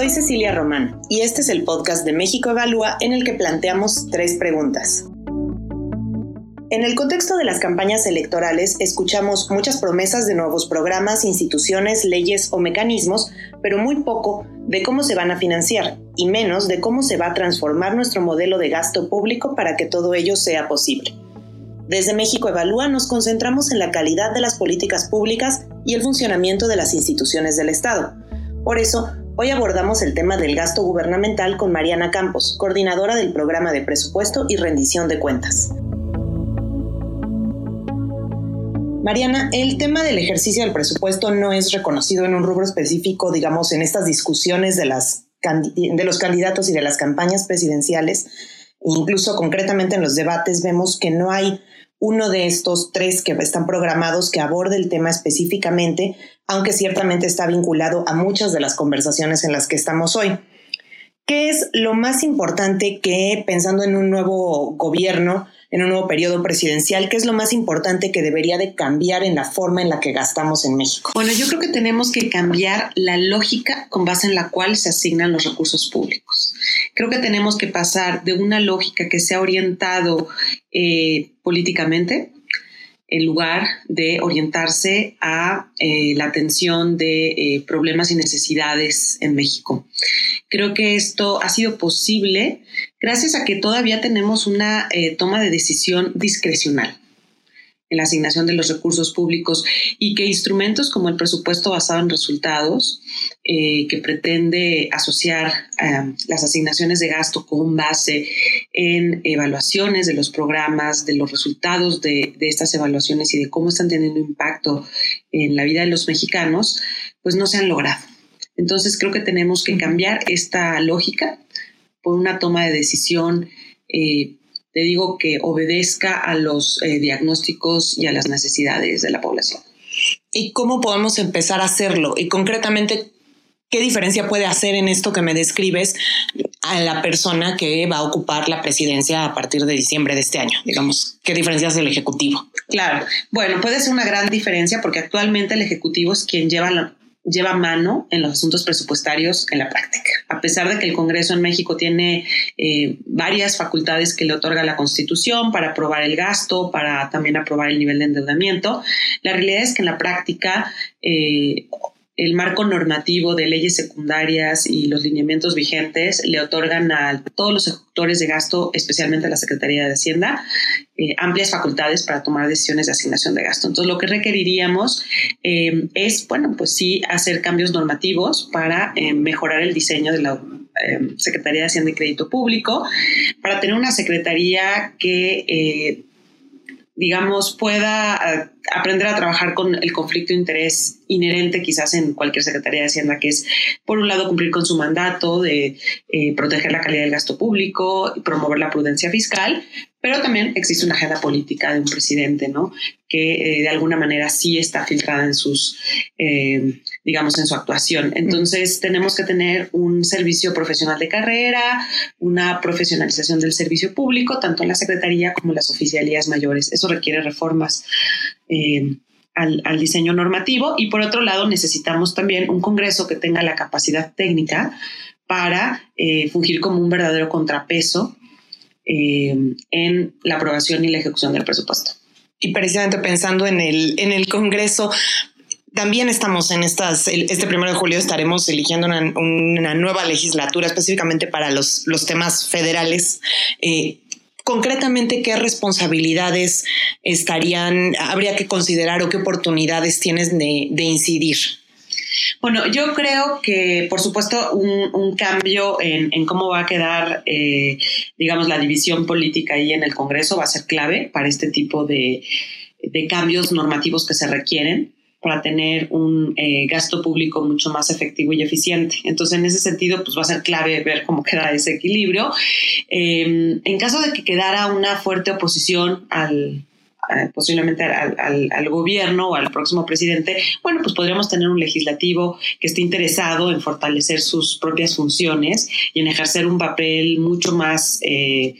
Soy Cecilia Román y este es el podcast de México Evalúa en el que planteamos tres preguntas. En el contexto de las campañas electorales escuchamos muchas promesas de nuevos programas, instituciones, leyes o mecanismos, pero muy poco de cómo se van a financiar y menos de cómo se va a transformar nuestro modelo de gasto público para que todo ello sea posible. Desde México Evalúa nos concentramos en la calidad de las políticas públicas y el funcionamiento de las instituciones del Estado. Por eso, hoy abordamos el tema del gasto gubernamental con Mariana Campos, coordinadora del programa de presupuesto y rendición de cuentas. Mariana, el tema del ejercicio del presupuesto no es reconocido en un rubro específico, digamos, en estas discusiones de, las, de los candidatos y de las campañas presidenciales. Incluso concretamente en los debates vemos que no hay uno de estos tres que están programados que aborde el tema específicamente, aunque ciertamente está vinculado a muchas de las conversaciones en las que estamos hoy. ¿Qué es lo más importante que, pensando en un nuevo gobierno, en un nuevo periodo presidencial, qué es lo más importante que debería de cambiar en la forma en la que gastamos en México? Bueno, yo creo que tenemos que cambiar la lógica con base en la cual se asignan los recursos públicos. Creo que tenemos que pasar de una lógica que se ha orientado eh, políticamente en lugar de orientarse a eh, la atención de eh, problemas y necesidades en México. Creo que esto ha sido posible gracias a que todavía tenemos una toma de decisión discrecional en la asignación de los recursos públicos y que instrumentos como el presupuesto basado en resultados, eh, que pretende asociar eh, las asignaciones de gasto con base en evaluaciones de los programas, de los resultados de, de estas evaluaciones y de cómo están teniendo impacto en la vida de los mexicanos, pues no se han logrado. Entonces creo que tenemos que cambiar esta lógica por una toma de decisión eh, te digo que obedezca a los eh, diagnósticos y a las necesidades de la población. ¿Y cómo podemos empezar a hacerlo? Y concretamente, ¿qué diferencia puede hacer en esto que me describes a la persona que va a ocupar la presidencia a partir de diciembre de este año? Digamos, ¿qué diferencia hace el Ejecutivo? Claro, bueno, puede ser una gran diferencia porque actualmente el Ejecutivo es quien lleva la, lleva mano en los asuntos presupuestarios en la práctica. A pesar de que el Congreso en México tiene eh, varias facultades que le otorga la Constitución para aprobar el gasto, para también aprobar el nivel de endeudamiento, la realidad es que en la práctica eh, el marco normativo de leyes secundarias y los lineamientos vigentes le otorgan a todos los ejecutores de gasto, especialmente a la Secretaría de Hacienda, eh, amplias facultades para tomar decisiones de asignación de gasto. Entonces, lo que requeriríamos eh, es, bueno, pues sí, hacer cambios normativos para eh, mejorar el diseño de la Secretaría de Hacienda y Crédito Público, para tener una secretaría que digamos, pueda aprender a trabajar con el conflicto de interés inherente quizás en cualquier Secretaría de Hacienda, que es, por un lado, cumplir con su mandato de eh, proteger la calidad del gasto público promover la prudencia fiscal, pero también existe una agenda política de un presidente, ¿no? Que eh, de alguna manera sí está filtrada en sus, eh, digamos, en su actuación. Entonces, tenemos que tener un servicio profesional de carrera, una profesionalización del servicio público, tanto en la Secretaría como en las oficialías mayores. Eso requiere reformas. Eh, al, al, diseño normativo y por otro lado necesitamos también un Congreso que tenga la capacidad técnica para fungir como un verdadero contrapeso eh, en la aprobación y la ejecución del presupuesto. Y precisamente pensando en el, en el Congreso, también estamos en estas, este primero de julio estaremos eligiendo una, nueva legislatura específicamente para los, los temas federales. Eh, concretamente, ¿qué responsabilidades estarían, habría que considerar o qué oportunidades tienes de, de incidir? Bueno, yo creo que, por supuesto, un, cambio en, cómo va a quedar, eh, digamos, la división política ahí en el Congreso va a ser clave para este tipo de, cambios normativos que se requieren para tener un eh, gasto público mucho más efectivo y eficiente. Entonces, en ese sentido, pues va a ser clave ver cómo queda ese equilibrio. Eh, en caso de que quedara una fuerte oposición al, posiblemente al, gobierno o al próximo presidente, bueno, pues podríamos tener un legislativo que esté interesado en fortalecer sus propias funciones y en ejercer un papel mucho más, eh,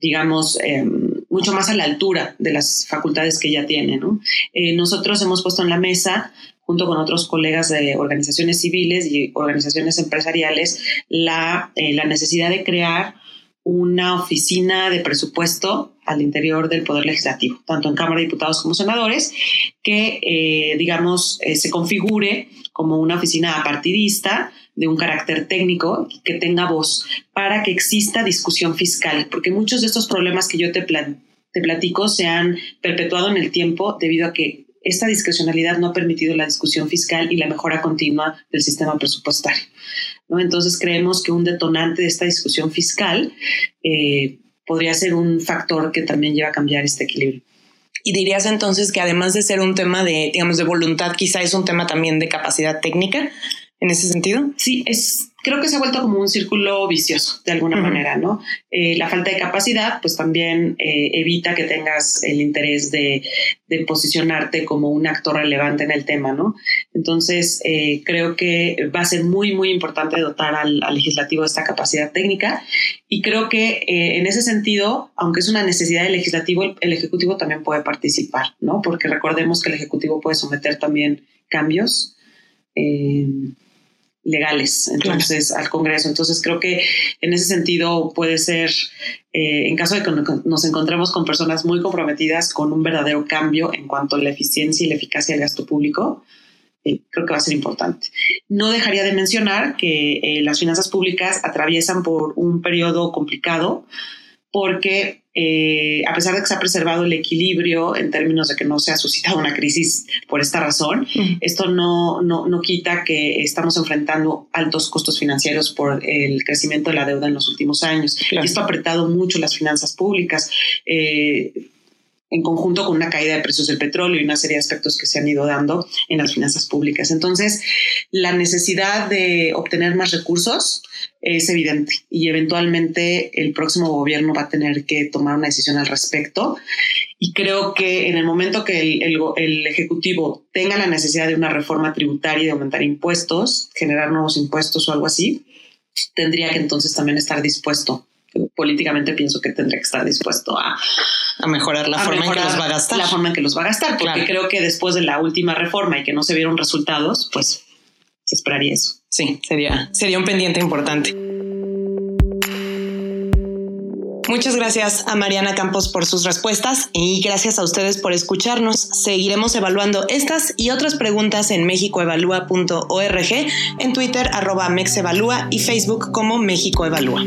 digamos, em, mucho más a la altura de las facultades que ya tiene. Eh, nosotros hemos puesto en la mesa junto con otros colegas de organizaciones civiles y organizaciones empresariales, la, eh, la necesidad de crear una oficina de presupuesto al interior del Poder Legislativo, tanto en Cámara de Diputados como senadores, que, eh, digamos, eh, se configure como una oficina apartidista de un carácter técnico que tenga voz para que exista discusión fiscal, porque muchos de estos problemas que yo te, te platico se han perpetuado en el tiempo debido a que esta discrecionalidad no ha permitido la discusión fiscal y la mejora continua del sistema presupuestario. ¿no? Entonces creemos que un detonante de esta discusión fiscal eh, podría ser un factor que también lleva a cambiar este equilibrio. Y dirías entonces que además de ser un tema de, digamos, de voluntad, quizá es un tema también de capacidad técnica en ese sentido. Sí, es creo que se ha vuelto como un círculo vicioso de alguna manera, ¿no? Eh, la falta de capacidad, pues también eh, evita que tengas el interés de, posicionarte como un actor relevante en el tema, ¿no? Entonces, eh, creo que va a ser muy, muy importante dotar al, legislativo de esta capacidad técnica y creo que en ese sentido, aunque es una necesidad del legislativo, el, el ejecutivo también puede participar, ¿no? Porque recordemos que el ejecutivo puede someter también cambios legales entonces al Congreso. Entonces creo que en ese sentido puede ser, eh, en caso de que nos encontremos con personas muy comprometidas con un verdadero cambio en cuanto a la eficiencia y la eficacia del gasto público, eh, creo que va a ser importante. No dejaría de mencionar que eh, las finanzas públicas atraviesan por un periodo complicado porque eh, a pesar de que se ha preservado el equilibrio en términos de que no se ha suscitado una crisis por esta razón, esto no, no, no, quita que estamos enfrentando altos costos financieros por el crecimiento de la deuda en los últimos años. Esto ha apretado mucho las finanzas públicas. Eh, en conjunto con una caída de precios del petróleo y una serie de aspectos que se han ido dando en las finanzas públicas. Entonces, la necesidad de obtener más recursos es evidente y eventualmente el próximo gobierno va a tener que tomar una decisión al respecto. Y creo que en el momento que el, el, Ejecutivo tenga la necesidad de una reforma tributaria de aumentar impuestos, generar nuevos impuestos o algo así, tendría que entonces también estar dispuesto políticamente pienso que tendría que estar dispuesto a, a mejorar la forma en que los va a gastar. La forma en que los va a gastar, porque creo que después de la última reforma y que no se vieron resultados, pues se esperaría eso. Sí, sería, sería un pendiente importante. Muchas gracias a Mariana Campos por sus respuestas y gracias a ustedes por escucharnos. Seguiremos evaluando estas y otras preguntas en mexicoevalúa.org, en Twitter arroba mexevalúa y Facebook como México Evalúa.